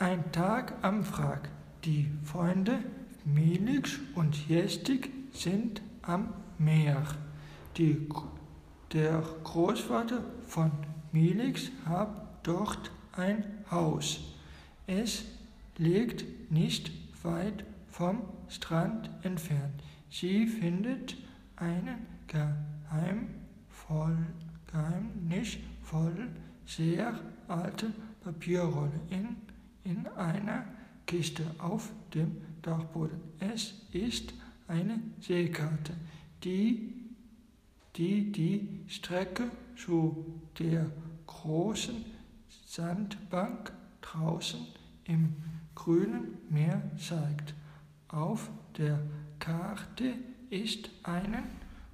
Ein Tag am Wrack. Die Freunde Milix und Jestig sind am Meer. Die, der Großvater von Milix hat dort ein Haus. Es liegt nicht weit vom Strand entfernt. Sie findet einen geheimvoll, geheimnisvoll sehr alte Papierrolle in, in einer Kiste auf dem Dachboden. Es ist eine Seekarte, die die, die Strecke zu der großen Sandbank draußen im grünen Meer zeigt. Auf der Karte ist einen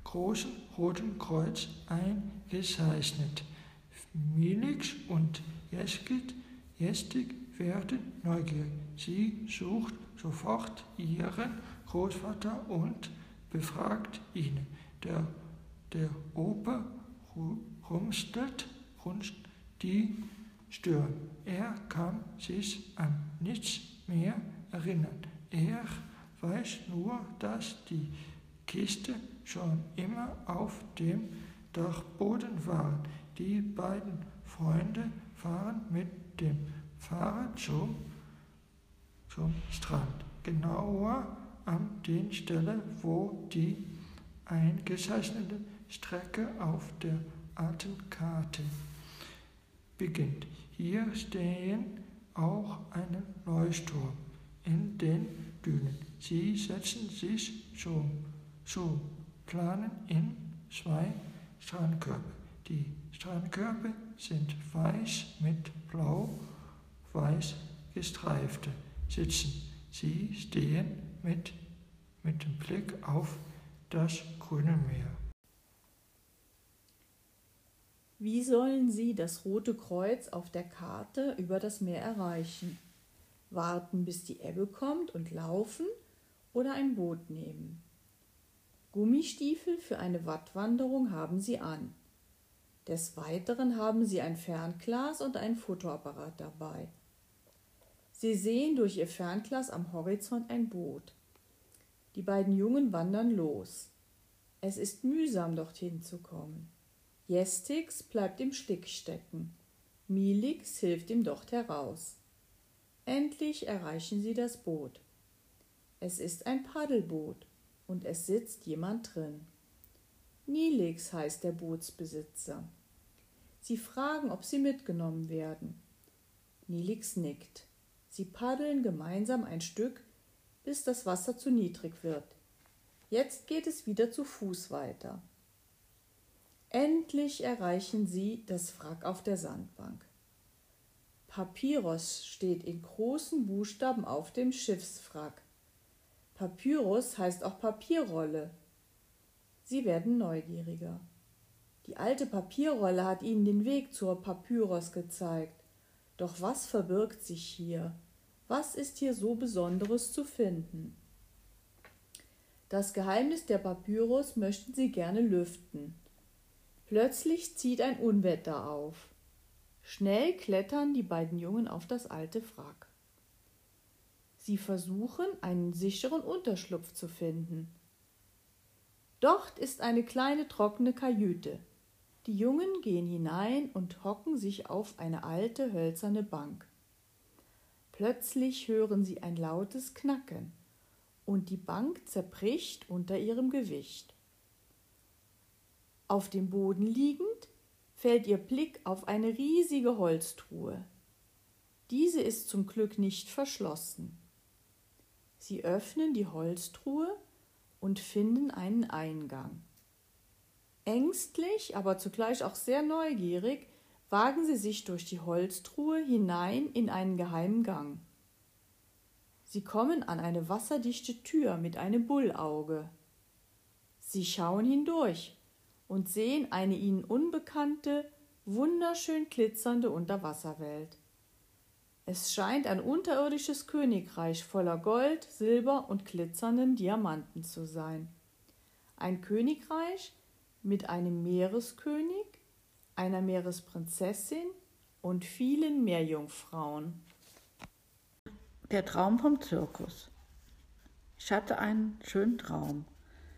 großen roten Kreuz eingezeichnet. Milix und Jestig werden neugierig. Sie sucht sofort ihren Großvater und befragt ihn. Der, der Opa rumstelt die Stirn. Er kann sich an nichts mehr erinnern. Er weiß nur, dass die Kiste schon immer auf dem Dachboden war. Die beiden Freunde fahren mit dem Fahrrad zum, Strand, genauer an der Stelle, wo die eingezeichnete Strecke auf der alten Karte beginnt. Hier stehen auch ein Leuchtturm in den Dünen. Sie setzen sich zum, zum Planen in zwei Strandkörbe. Die Strandkörbe sind weiß mit blau-weiß gestreifte Sitzen. Sie stehen mit, mit dem Blick auf das grüne Meer. Wie sollen Sie das Rote Kreuz auf der Karte über das Meer erreichen? Warten, bis die Ebbe kommt und laufen oder ein Boot nehmen? Gummistiefel für eine Wattwanderung haben Sie an. Des Weiteren haben Sie ein Fernglas und einen Fotoapparat dabei. Sie sehen durch Ihr Fernglas am Horizont ein Boot. Die beiden Jungen wandern los. Es ist mühsam, dorthin zu kommen. Jestix bleibt im Stick stecken. Milix hilft ihm dort heraus. Endlich erreichen sie das Boot. Es ist ein Paddelboot und es sitzt jemand drin. Nilix heißt der Bootsbesitzer. Sie fragen, ob sie mitgenommen werden. Nilix nickt. Sie paddeln gemeinsam ein Stück, bis das Wasser zu niedrig wird. Jetzt geht es wieder zu Fuß weiter. Endlich erreichen sie das Wrack auf der Sandbank. Papyrus steht in großen Buchstaben auf dem Schiffswrack. Papyrus heißt auch Papierrolle. Sie werden neugieriger. Die alte Papierrolle hat ihnen den Weg zur Papyrus gezeigt. Doch was verbirgt sich hier? Was ist hier so Besonderes zu finden? Das Geheimnis der Papyrus möchten sie gerne lüften. Plötzlich zieht ein Unwetter auf. Schnell klettern die beiden Jungen auf das alte Wrack. Sie versuchen, einen sicheren Unterschlupf zu finden. Dort ist eine kleine trockene Kajüte. Die Jungen gehen hinein und hocken sich auf eine alte hölzerne Bank. Plötzlich hören sie ein lautes Knacken und die Bank zerbricht unter ihrem Gewicht. Auf dem Boden liegend fällt ihr Blick auf eine riesige Holztruhe. Diese ist zum Glück nicht verschlossen. Sie öffnen die Holztruhe und finden einen Eingang. Ängstlich, aber zugleich auch sehr neugierig, wagen sie sich durch die Holztruhe hinein in einen geheimen Gang. Sie kommen an eine wasserdichte Tür mit einem Bullauge. Sie schauen hindurch und sehen eine ihnen unbekannte, wunderschön glitzernde Unterwasserwelt. Es scheint ein unterirdisches Königreich voller Gold, Silber und glitzernden Diamanten zu sein. Ein Königreich mit einem Meereskönig, einer Meeresprinzessin und vielen Meerjungfrauen. Der Traum vom Zirkus. Ich hatte einen schönen Traum.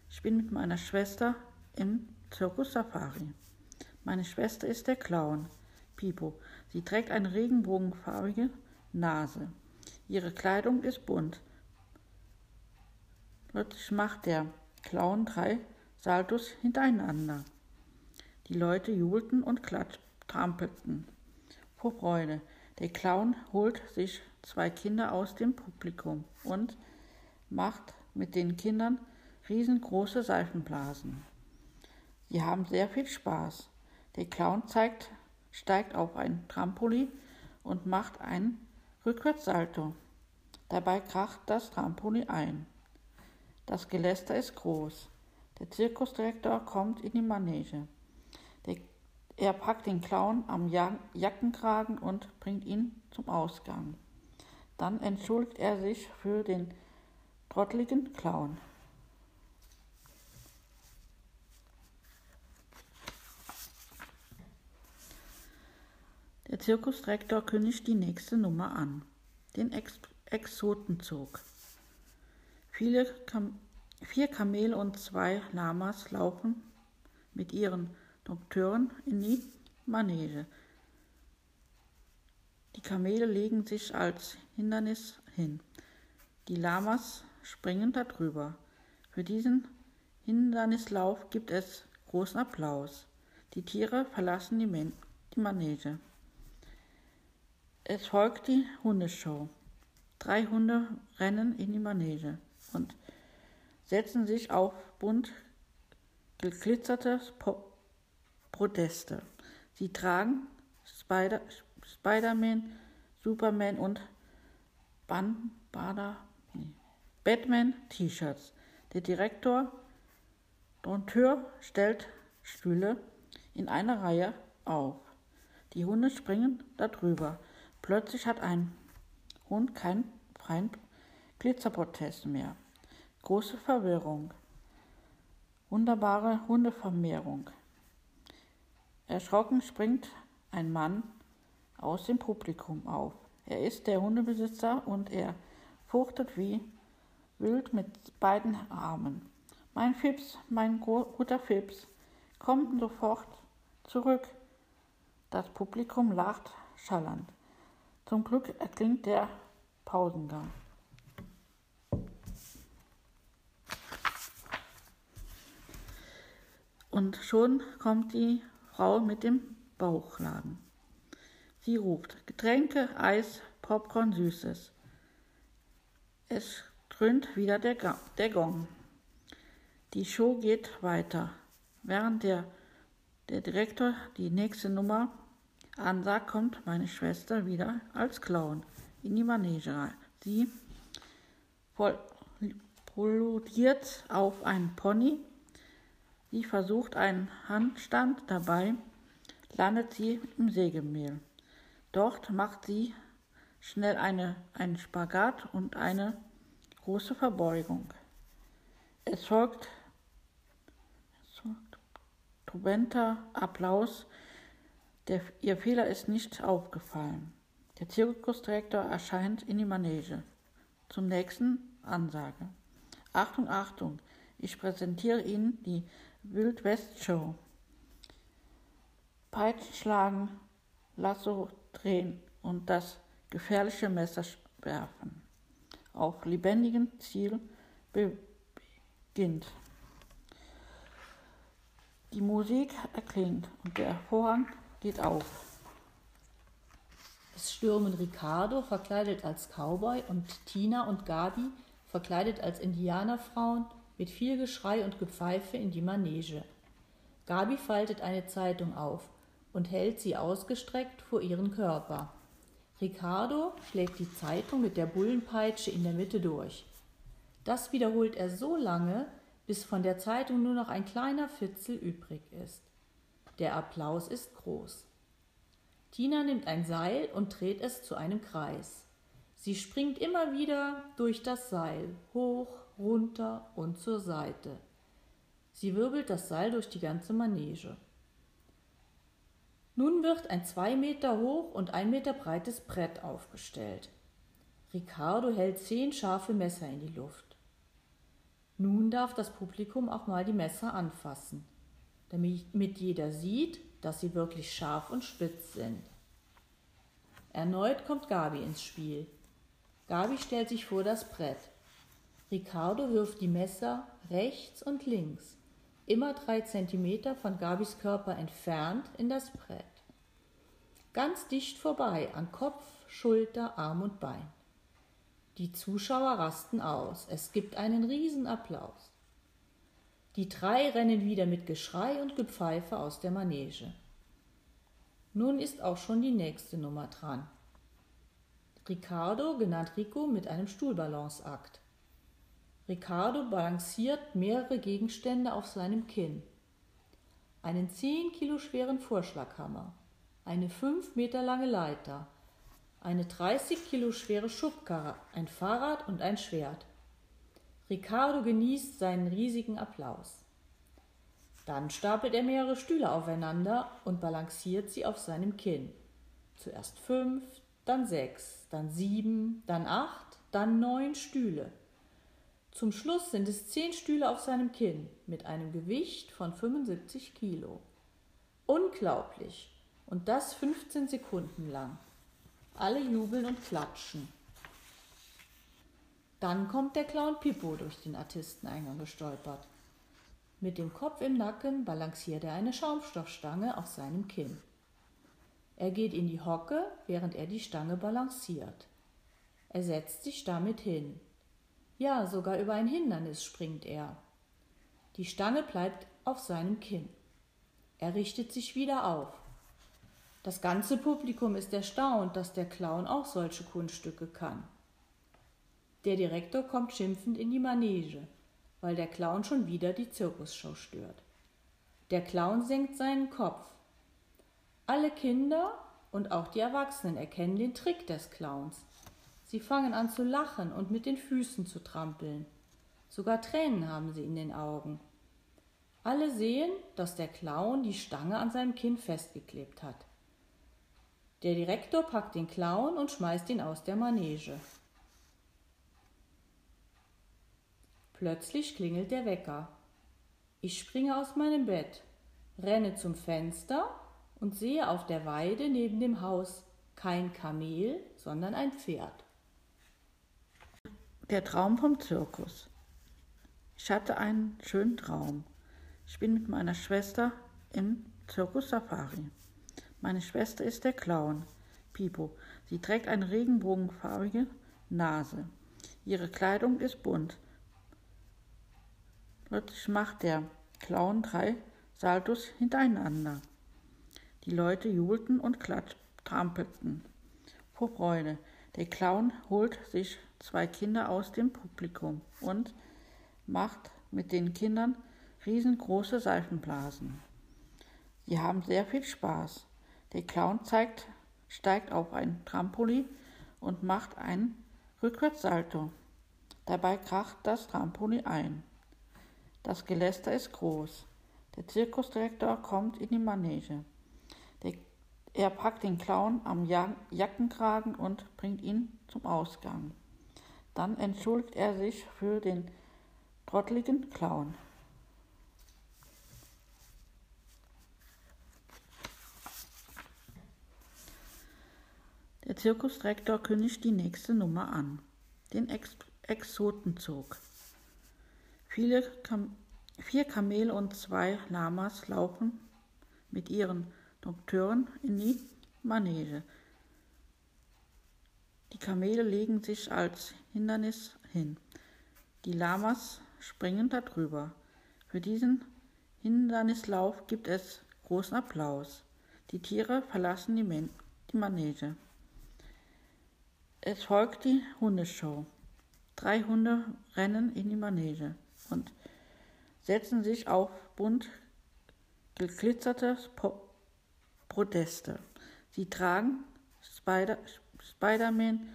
Ich bin mit meiner Schwester im Zirkus Safari. Meine Schwester ist der Clown, Pipo. Sie trägt eine regenbogenfarbige Nase. Ihre Kleidung ist bunt. Plötzlich macht der Clown drei Saltos hintereinander. Die Leute jubelten und trampelten vor Freude. Der Clown holt sich zwei Kinder aus dem Publikum und macht mit den Kindern riesengroße Seifenblasen. Sie haben sehr viel Spaß. Der Clown zeigt, steigt auf ein Trampolin und macht einen Rückwärtssalto. Dabei kracht das Trampolin ein. Das Geläster ist groß. Der Zirkusdirektor kommt in die Manege. Er packt den Clown am Jackenkragen und bringt ihn zum Ausgang. Dann entschuldigt er sich für den trottligen Clown. Der Zirkusdirektor kündigt die nächste Nummer an, den Ex Exotenzug. Kam vier Kamele und zwei Lamas laufen mit ihren Dokteuren in die Manege. Die Kamele legen sich als Hindernis hin. Die Lamas springen darüber. Für diesen Hindernislauf gibt es großen Applaus. Die Tiere verlassen die, Man die Manege. Es folgt die Hundeshow. Drei Hunde rennen in die Manege und setzen sich auf bunt geglitzerte Podeste. Sie tragen Spider Spider-Man, Superman und Ban Bada, nee, Batman-T-Shirts. Der Direktor Dompteur stellt Stühle in einer Reihe auf. Die Hunde springen darüber. Plötzlich hat ein Hund keinen freien Glitzerprotest mehr. Große Verwirrung. Wunderbare Hundevermehrung. Erschrocken springt ein Mann aus dem Publikum auf. Er ist der Hundebesitzer und er fuchtet wie wild mit beiden Armen. Mein Fips, mein guter Fips, komm sofort zurück. Das Publikum lacht schallernd. Zum Glück erklingt der Pausengang. Und schon kommt die Frau mit dem Bauchladen. Sie ruft Getränke, Eis, Popcorn, Süßes. Es dröhnt wieder der, der Gong. Die Show geht weiter. Während der, der Direktor die nächste Nummer ansagt, kommt meine Schwester wieder als Clown in die Manege. Sie poliert auf einen Pony. Sie versucht einen Handstand, dabei landet sie im Sägemehl. Dort macht sie schnell eine, einen Spagat und eine große Verbeugung. Es folgt, es folgt Trubenter Applaus. Der, ihr Fehler ist nicht aufgefallen. Der Zirkusdirektor erscheint in die Manege. Zum nächsten Ansage. Achtung, Achtung, ich präsentiere Ihnen die Wild West Show. Peitschen schlagen, Lasso drehen und das gefährliche Messer werfen. Auf lebendigem Ziel beginnt. Die Musik erklingt und der Vorhang geht auf. Es stürmen Ricardo, verkleidet als Cowboy, und Tina und Gabi, verkleidet als Indianerfrauen, mit viel Geschrei und Gepfeife in die Manege. Gabi faltet eine Zeitung auf und hält sie ausgestreckt vor ihren Körper. Ricardo schlägt die Zeitung mit der Bullenpeitsche in der Mitte durch. Das wiederholt er so lange, bis von der Zeitung nur noch ein kleiner Fitzel übrig ist. Der Applaus ist groß. Tina nimmt ein Seil und dreht es zu einem Kreis. Sie springt immer wieder durch das Seil, hoch, runter und zur Seite. Sie wirbelt das Seil durch die ganze Manege. Nun wird ein zwei Meter hoch und ein Meter breites Brett aufgestellt. Ricardo hält zehn scharfe Messer in die Luft. Nun darf das Publikum auch mal die Messer anfassen, damit jeder sieht, dass sie wirklich scharf und spitz sind. Erneut kommt Gabi ins Spiel. Gabi stellt sich vor das Brett. Ricardo wirft die Messer rechts und links, immer drei Zentimeter von Gabis Körper entfernt in das Brett. Ganz dicht vorbei an Kopf, Schulter, Arm und Bein. Die Zuschauer rasten aus. Es gibt einen Riesenapplaus. Die drei rennen wieder mit Geschrei und Gepfeife aus der Manege. Nun ist auch schon die nächste Nummer dran. Ricardo, genannt Rico, mit einem Stuhlbalanceakt. Ricardo balanciert mehrere Gegenstände auf seinem Kinn. Einen zehn Kilo schweren Vorschlaghammer, eine fünf Meter lange Leiter, eine 30 Kilo schwere Schubkarre, ein Fahrrad und ein Schwert. Ricardo genießt seinen riesigen Applaus. Dann stapelt er mehrere Stühle aufeinander und balanciert sie auf seinem Kinn. Zuerst fünf, dann sechs, dann sieben, dann acht, dann neun Stühle. Zum Schluss sind es zehn Stühle auf seinem Kinn mit einem Gewicht von 75 Kilo. Unglaublich! Und das 15 Sekunden lang. Alle jubeln und klatschen. Dann kommt der Clown Pippo durch den Artisteneingang gestolpert. Mit dem Kopf im Nacken balanciert er eine Schaumstoffstange auf seinem Kinn. Er geht in die Hocke, während er die Stange balanciert. Er setzt sich damit hin. Ja, sogar über ein Hindernis springt er. Die Stange bleibt auf seinem Kinn. Er richtet sich wieder auf. Das ganze Publikum ist erstaunt, dass der Clown auch solche Kunststücke kann. Der Direktor kommt schimpfend in die Manege, weil der Clown schon wieder die Zirkusshow stört. Der Clown senkt seinen Kopf. Alle Kinder und auch die Erwachsenen erkennen den Trick des Clowns. Sie fangen an zu lachen und mit den Füßen zu trampeln. Sogar Tränen haben sie in den Augen. Alle sehen, dass der Clown die Stange an seinem Kinn festgeklebt hat. Der Direktor packt den Clown und schmeißt ihn aus der Manege. Plötzlich klingelt der Wecker. Ich springe aus meinem Bett, renne zum Fenster und sehe auf der Weide neben dem Haus kein Kamel, sondern ein Pferd. Der Traum vom Zirkus. Ich hatte einen schönen Traum. Ich bin mit meiner Schwester im Zirkus Safari. Meine Schwester ist der Clown, Pipo. Sie trägt eine regenbogenfarbige Nase. Ihre Kleidung ist bunt. Plötzlich macht der Clown drei Saltos hintereinander. Die Leute jubelten und trampelten vor Freude. Der Clown holt sich zwei Kinder aus dem Publikum und macht mit den Kindern riesengroße Seifenblasen. Sie haben sehr viel Spaß. Der Clown zeigt, steigt auf ein Trampolin und macht einen Rückwärtssalto. Dabei kracht das Trampolin ein. Das Geläster ist groß. Der Zirkusdirektor kommt in die Manege. Er packt den Clown am Jackenkragen und bringt ihn zum Ausgang. Dann entschuldigt er sich für den trotteligen Clown. Der Zirkusdirektor kündigt die nächste Nummer an, den Ex Exotenzug. Viele Kam vier Kamele und zwei Lamas laufen mit ihren Dokteuren in die Manege. Die Kamele legen sich als Hindernis hin. Die Lamas springen darüber. Für diesen Hindernislauf gibt es großen Applaus. Die Tiere verlassen die, die Manege. Es folgt die Hundeshow. Drei Hunde rennen in die Manege und setzen sich auf bunt geglitzerte Podeste. Sie tragen Spider Spider-Man,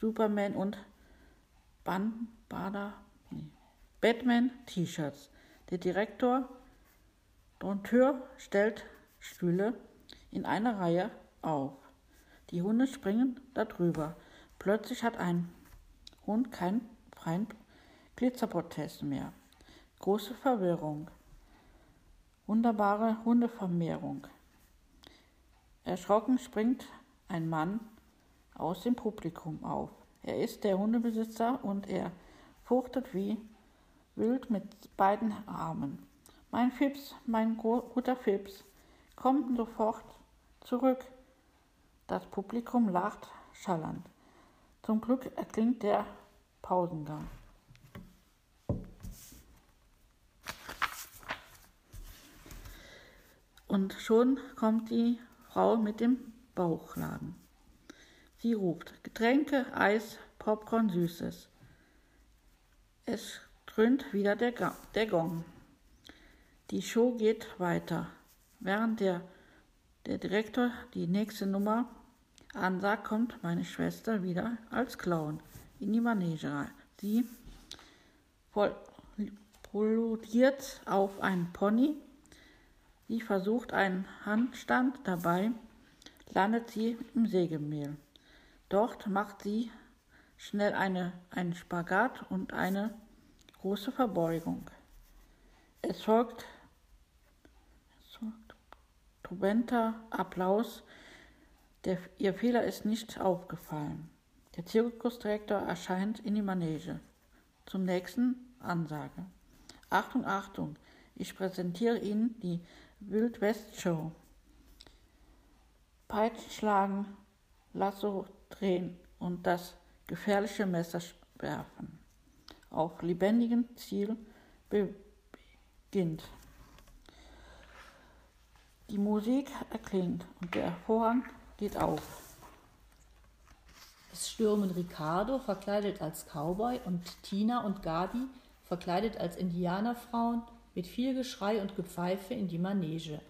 Superman und Ban Bada, nee, Batman T-Shirts. Der Direktor Dompteur stellt Stühle in einer Reihe auf. Die Hunde springen darüber. Plötzlich hat ein Hund kein freien Glitzerprotest mehr. Große Verwirrung. Wunderbare Hundevermehrung. Erschrocken springt ein Mann aus dem Publikum auf. Er ist der Hundebesitzer und er fuchtet wie wild mit beiden Armen. Mein Fips, mein guter Fips, komm sofort zurück. Das Publikum lacht schallernd. Zum Glück erklingt der Pausengang. Und schon kommt die Frau mit dem Bauchladen. Sie ruft Getränke, Eis, Popcorn, Süßes. Es dröhnt wieder der, der Gong. Die Show geht weiter. Während der, der Direktor die nächste Nummer ansagt, kommt meine Schwester wieder als Clown in die Manege rein. Sie prolodiert auf einen Pony. Sie versucht einen Handstand, dabei landet sie im Sägemehl. Dort macht sie schnell eine, einen Spagat und eine große Verbeugung. Es folgt, es folgt trubenter Applaus. Der, ihr Fehler ist nicht aufgefallen. Der Zirkusdirektor erscheint in die Manege. Zum nächsten Ansage. Achtung, Achtung, ich präsentiere Ihnen die Wild West Show. Peitschen schlagen, Lasso drehen und das gefährliche Messer werfen. Auf lebendigem Ziel beginnt. Die Musik erklingt und der Vorhang geht auf. Es stürmen Ricardo, verkleidet als Cowboy, und Tina und Gabi, verkleidet als Indianerfrauen, mit viel Geschrei und Gepfeife in die Manege.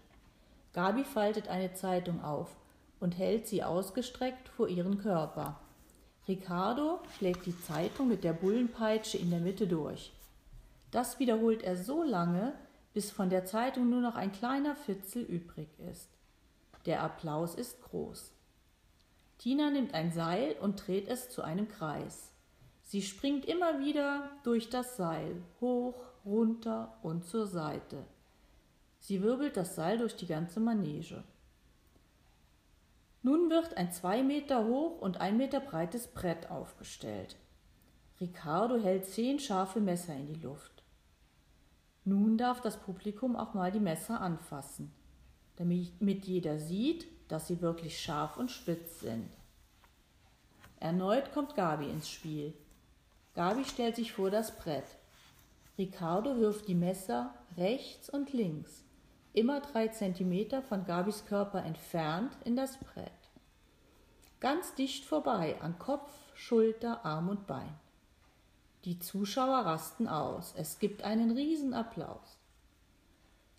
Gabi faltet eine Zeitung auf und hält sie ausgestreckt vor ihren Körper. Ricardo schlägt die Zeitung mit der Bullenpeitsche in der Mitte durch. Das wiederholt er so lange, bis von der Zeitung nur noch ein kleiner Fitzel übrig ist. Der Applaus ist groß. Tina nimmt ein Seil und dreht es zu einem Kreis. Sie springt immer wieder durch das Seil, hoch, runter und zur Seite. Sie wirbelt das Seil durch die ganze Manege. Nun wird ein zwei Meter hoch und ein Meter breites Brett aufgestellt. Ricardo hält zehn scharfe Messer in die Luft. Nun darf das Publikum auch mal die Messer anfassen, damit jeder sieht, dass sie wirklich scharf und spitz sind. Erneut kommt Gabi ins Spiel. Gabi stellt sich vor das Brett. Ricardo wirft die Messer rechts und links immer drei Zentimeter von Gabis Körper entfernt in das Brett. Ganz dicht vorbei an Kopf, Schulter, Arm und Bein. Die Zuschauer rasten aus. Es gibt einen Riesenapplaus.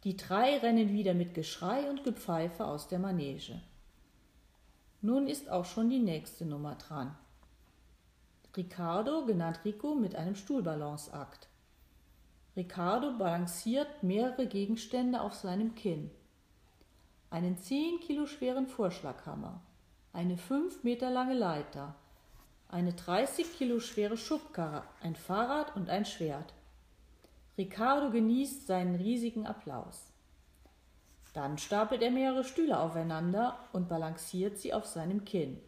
Die drei rennen wieder mit Geschrei und Gepfeife aus der Manege. Nun ist auch schon die nächste Nummer dran. Ricardo, genannt Rico, mit einem Stuhlbalanceakt. Ricardo balanciert mehrere Gegenstände auf seinem Kinn. Einen zehn Kilo schweren Vorschlaghammer, eine fünf Meter lange Leiter, eine 30 Kilo schwere Schubkarre, ein Fahrrad und ein Schwert. Ricardo genießt seinen riesigen Applaus. Dann stapelt er mehrere Stühle aufeinander und balanciert sie auf seinem Kinn.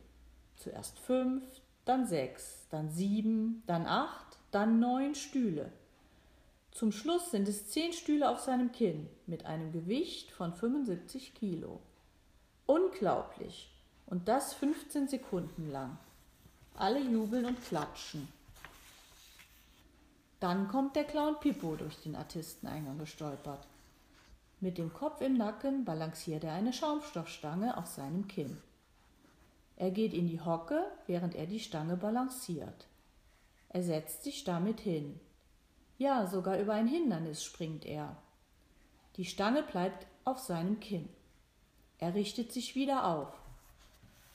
Zuerst fünf, dann sechs, dann sieben, dann acht, dann neun Stühle. Zum Schluss sind es zehn Stühle auf seinem Kinn mit einem Gewicht von 75 Kilo. Unglaublich! Und das 15 Sekunden lang. Alle jubeln und klatschen. Dann kommt der Clown Pippo durch den Artisteneingang gestolpert. Mit dem Kopf im Nacken balanciert er eine Schaumstoffstange auf seinem Kinn. Er geht in die Hocke, während er die Stange balanciert. Er setzt sich damit hin. Ja, sogar über ein Hindernis springt er. Die Stange bleibt auf seinem Kinn. Er richtet sich wieder auf.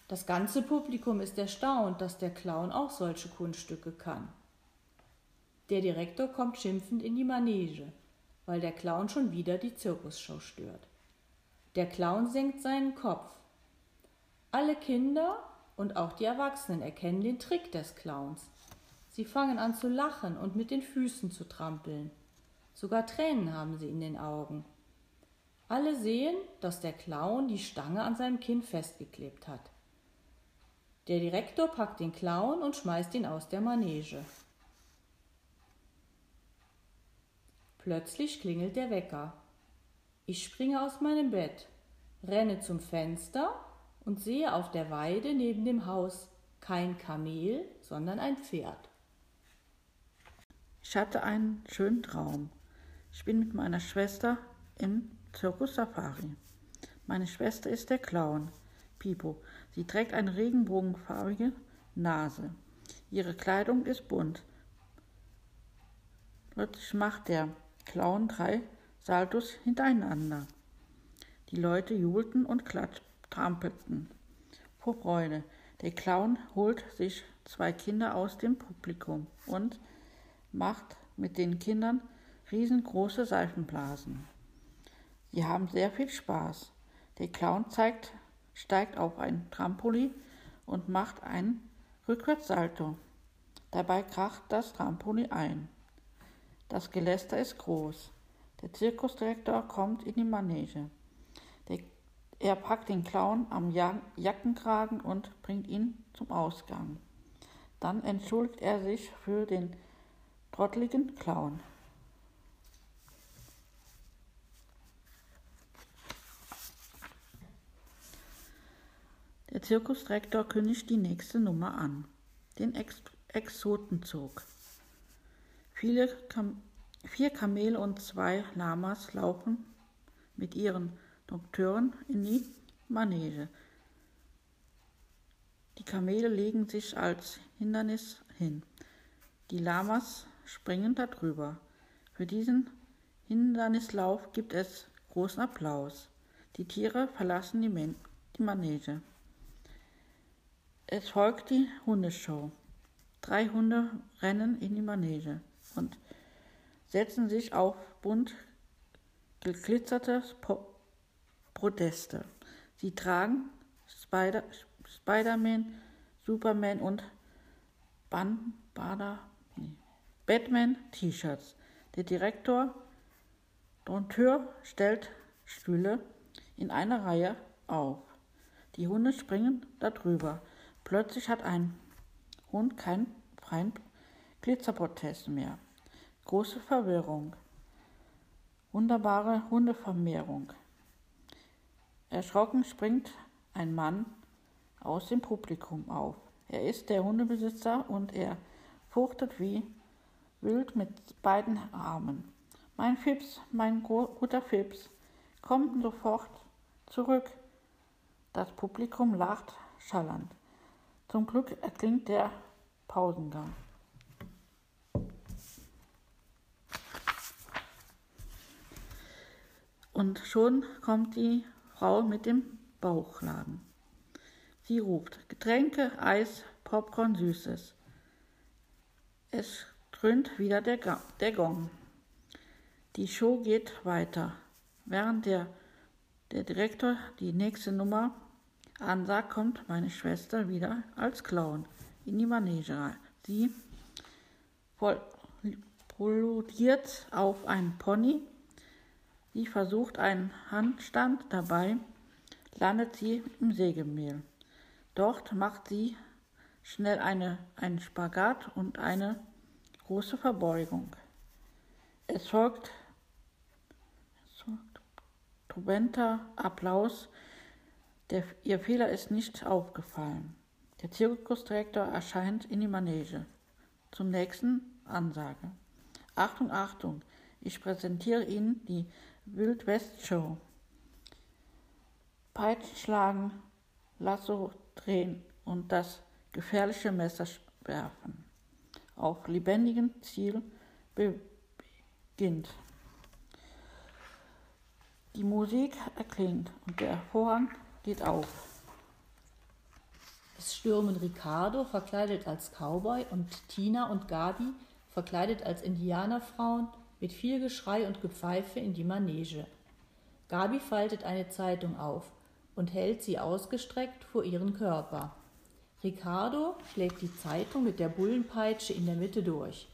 Das ganze Publikum ist erstaunt, dass der Clown auch solche Kunststücke kann. Der Direktor kommt schimpfend in die Manege, weil der Clown schon wieder die Zirkusshow stört. Der Clown senkt seinen Kopf. Alle Kinder und auch die Erwachsenen erkennen den Trick des Clowns. Sie fangen an zu lachen und mit den Füßen zu trampeln. Sogar Tränen haben sie in den Augen. Alle sehen, dass der Clown die Stange an seinem Kinn festgeklebt hat. Der Direktor packt den Clown und schmeißt ihn aus der Manege. Plötzlich klingelt der Wecker. Ich springe aus meinem Bett, renne zum Fenster und sehe auf der Weide neben dem Haus kein Kamel, sondern ein Pferd. Ich hatte einen schönen Traum. Ich bin mit meiner Schwester im Zirkus Safari. Meine Schwester ist der Clown, Pipo. Sie trägt eine regenbogenfarbige Nase. Ihre Kleidung ist bunt. Plötzlich macht der Clown drei Saltos hintereinander. Die Leute jubelten und klatsch, trampelten vor Freude. Der Clown holt sich zwei Kinder aus dem Publikum und macht mit den Kindern riesengroße Seifenblasen. Sie haben sehr viel Spaß. Der Clown zeigt, steigt auf ein Trampolin und macht einen Rückwärtssalto. Dabei kracht das Trampolin ein. Das Geläster ist groß. Der Zirkusdirektor kommt in die Manege. Der, er packt den Clown am Jackenkragen und bringt ihn zum Ausgang. Dann entschuldigt er sich für den trottligen Clown. Der Zirkusdirektor kündigt die nächste Nummer an, den Ex Exotenzug. Viele Kam vier Kamele und zwei Lamas laufen mit ihren Dokteuren in die Manege. Die Kamele legen sich als Hindernis hin. Die Lamas springen darüber. Für diesen Hindernislauf gibt es großen Applaus. Die Tiere verlassen die, Men die Manege. Es folgt die Hundeshow. Drei Hunde rennen in die Manege und setzen sich auf bunt geglitzerte Proteste. Sie tragen Spider, Spider-Man, Superman und Ban, Bada, nee, Batman-T-Shirts. Der Direktor Dompteur stellt Stühle in einer Reihe auf. Die Hunde springen darüber. Plötzlich hat ein Hund keinen freien Glitzerprotest mehr. Große Verwirrung. Wunderbare Hundevermehrung. Erschrocken springt ein Mann aus dem Publikum auf. Er ist der Hundebesitzer und er fuchtet wie wild mit beiden Armen. Mein Fips, mein guter Fips, kommt sofort zurück. Das Publikum lacht schallernd. Zum Glück erklingt der Pausengang. Und schon kommt die Frau mit dem Bauchladen. Sie ruft Getränke, Eis, Popcorn, Süßes. Es dröhnt wieder der, der Gong. Die Show geht weiter. Während der, der Direktor die nächste Nummer ansagt, kommt meine Schwester wieder als Clown in die Manege. Sie prolodiert auf einen Pony Sie versucht einen Handstand, dabei landet sie im Sägemehl. Dort macht sie schnell eine, einen Spagat und eine große Verbeugung. Es folgt trubenter Applaus. Der, ihr Fehler ist nicht aufgefallen. Der Zirkusdirektor erscheint in die Manege. Zum nächsten Ansage. Achtung, Achtung, ich präsentiere Ihnen die Wild West Show. Peitschen schlagen, Lasso drehen und das gefährliche Messer werfen. Auf lebendigem Ziel beginnt. Die Musik erklingt und der Vorhang geht auf. Es stürmen Ricardo, verkleidet als Cowboy, und Tina und Gabi, verkleidet als Indianerfrauen, mit viel Geschrei und Gepfeife in die Manege. Gabi faltet eine Zeitung auf und hält sie ausgestreckt vor ihren Körper. Ricardo schlägt die Zeitung mit der Bullenpeitsche in der Mitte durch.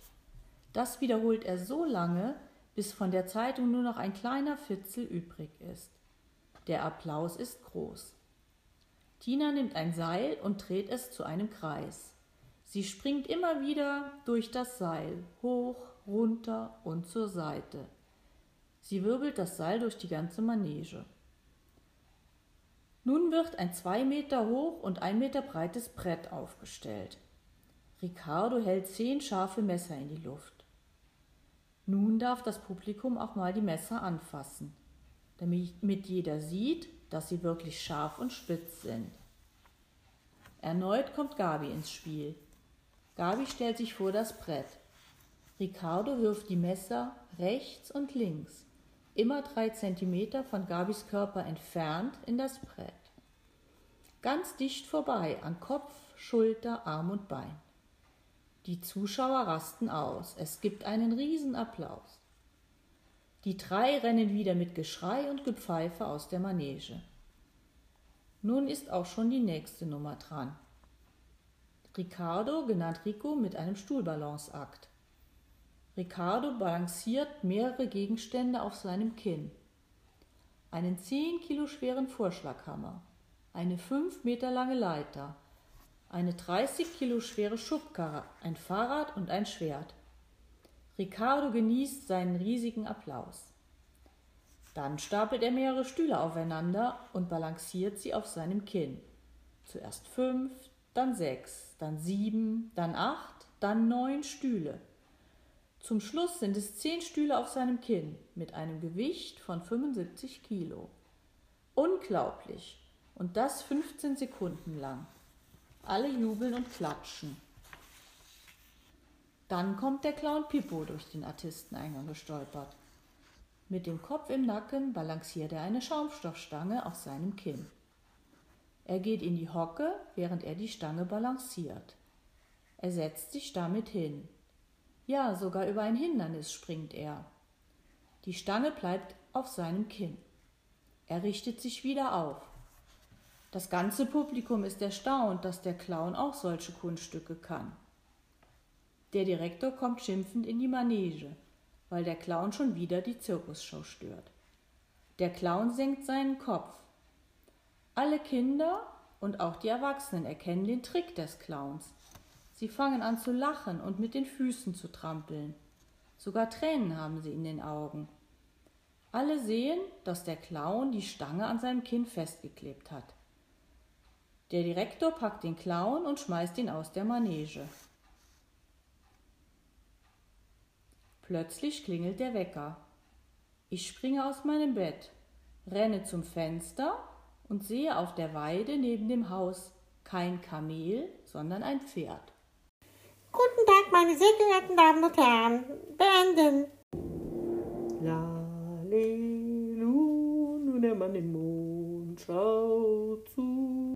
Das wiederholt er so lange, bis von der Zeitung nur noch ein kleiner Fitzel übrig ist. Der Applaus ist groß. Tina nimmt ein Seil und dreht es zu einem Kreis. Sie springt immer wieder durch das Seil, hoch, runter und zur Seite. Sie wirbelt das Seil durch die ganze Manege. Nun wird ein zwei Meter hoch und ein Meter breites Brett aufgestellt. Ricardo hält zehn scharfe Messer in die Luft. Nun darf das Publikum auch mal die Messer anfassen, damit jeder sieht, dass sie wirklich scharf und spitz sind. Erneut kommt Gabi ins Spiel. Gabi stellt sich vor das Brett. Ricardo wirft die Messer rechts und links, immer drei Zentimeter von Gabis Körper entfernt in das Brett. Ganz dicht vorbei an Kopf, Schulter, Arm und Bein. Die Zuschauer rasten aus. Es gibt einen Riesenapplaus. Die drei rennen wieder mit Geschrei und Gepfeife aus der Manege. Nun ist auch schon die nächste Nummer dran. Ricardo, genannt Rico, mit einem Stuhlbalanceakt. Ricardo balanciert mehrere Gegenstände auf seinem Kinn. Einen zehn Kilo schweren Vorschlaghammer, eine fünf Meter lange Leiter, eine 30 Kilo schwere Schubkarre, ein Fahrrad und ein Schwert. Ricardo genießt seinen riesigen Applaus. Dann stapelt er mehrere Stühle aufeinander und balanciert sie auf seinem Kinn. Zuerst fünf, dann sechs, dann sieben, dann acht, dann neun Stühle. Zum Schluss sind es zehn Stühle auf seinem Kinn mit einem Gewicht von 75 Kilo. Unglaublich! Und das 15 Sekunden lang. Alle jubeln und klatschen. Dann kommt der Clown Pippo durch den Artisteneingang gestolpert. Mit dem Kopf im Nacken balanciert er eine Schaumstoffstange auf seinem Kinn. Er geht in die Hocke, während er die Stange balanciert. Er setzt sich damit hin. Ja, sogar über ein Hindernis springt er. Die Stange bleibt auf seinem Kinn. Er richtet sich wieder auf. Das ganze Publikum ist erstaunt, dass der Clown auch solche Kunststücke kann. Der Direktor kommt schimpfend in die Manege, weil der Clown schon wieder die Zirkusshow stört. Der Clown senkt seinen Kopf. Alle Kinder und auch die Erwachsenen erkennen den Trick des Clowns. Sie fangen an zu lachen und mit den Füßen zu trampeln. Sogar Tränen haben sie in den Augen. Alle sehen, dass der Clown die Stange an seinem Kinn festgeklebt hat. Der Direktor packt den Clown und schmeißt ihn aus der Manege. Plötzlich klingelt der Wecker. Ich springe aus meinem Bett, renne zum Fenster und sehe auf der Weide neben dem Haus kein Kamel, sondern ein Pferd. Guten Tag, meine sehr geehrten Damen und Herren. Beenden. Lalelu, nun der Mann im Mond schaut zu.